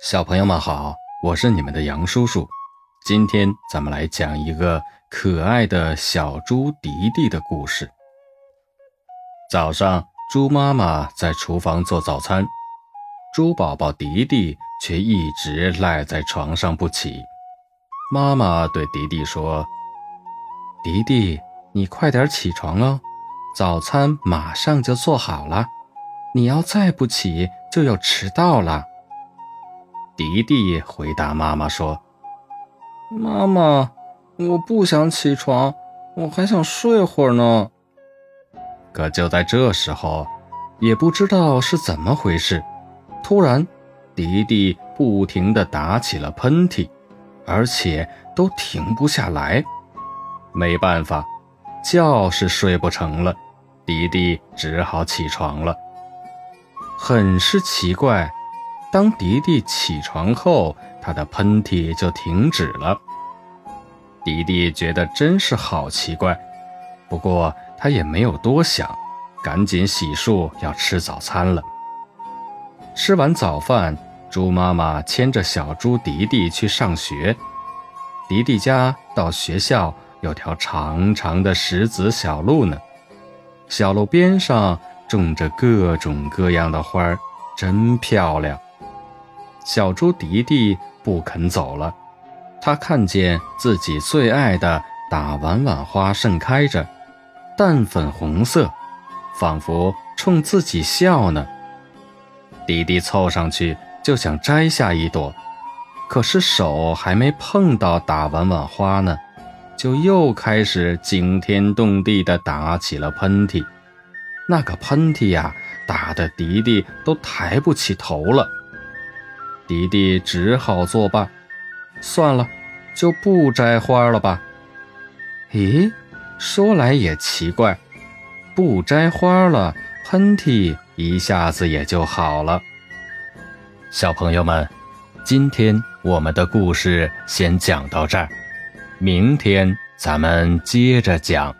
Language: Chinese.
小朋友们好，我是你们的杨叔叔。今天咱们来讲一个可爱的小猪迪迪的故事。早上，猪妈妈在厨房做早餐，猪宝宝迪迪却一直赖在床上不起。妈妈对迪迪说：“迪迪，你快点起床哦，早餐马上就做好了，你要再不起就要迟到了。”迪迪回答妈妈说：“妈妈，我不想起床，我还想睡会儿呢。”可就在这时候，也不知道是怎么回事，突然，迪迪不停地打起了喷嚏，而且都停不下来。没办法，觉是睡不成了，迪迪只好起床了。很是奇怪。当迪迪起床后，他的喷嚏就停止了。迪迪觉得真是好奇怪，不过他也没有多想，赶紧洗漱要吃早餐了。吃完早饭，猪妈妈牵着小猪迪迪去上学。迪迪家到学校有条长长的石子小路呢，小路边上种着各种各样的花儿，真漂亮。小猪迪迪不肯走了，他看见自己最爱的打碗碗花盛开着，淡粉红色，仿佛冲自己笑呢。迪迪凑上去就想摘下一朵，可是手还没碰到打碗碗花呢，就又开始惊天动地地打起了喷嚏。那个喷嚏呀，打得迪迪都抬不起头了。迪迪只好作罢，算了，就不摘花了吧。咦，说来也奇怪，不摘花了，喷嚏一下子也就好了。小朋友们，今天我们的故事先讲到这儿，明天咱们接着讲。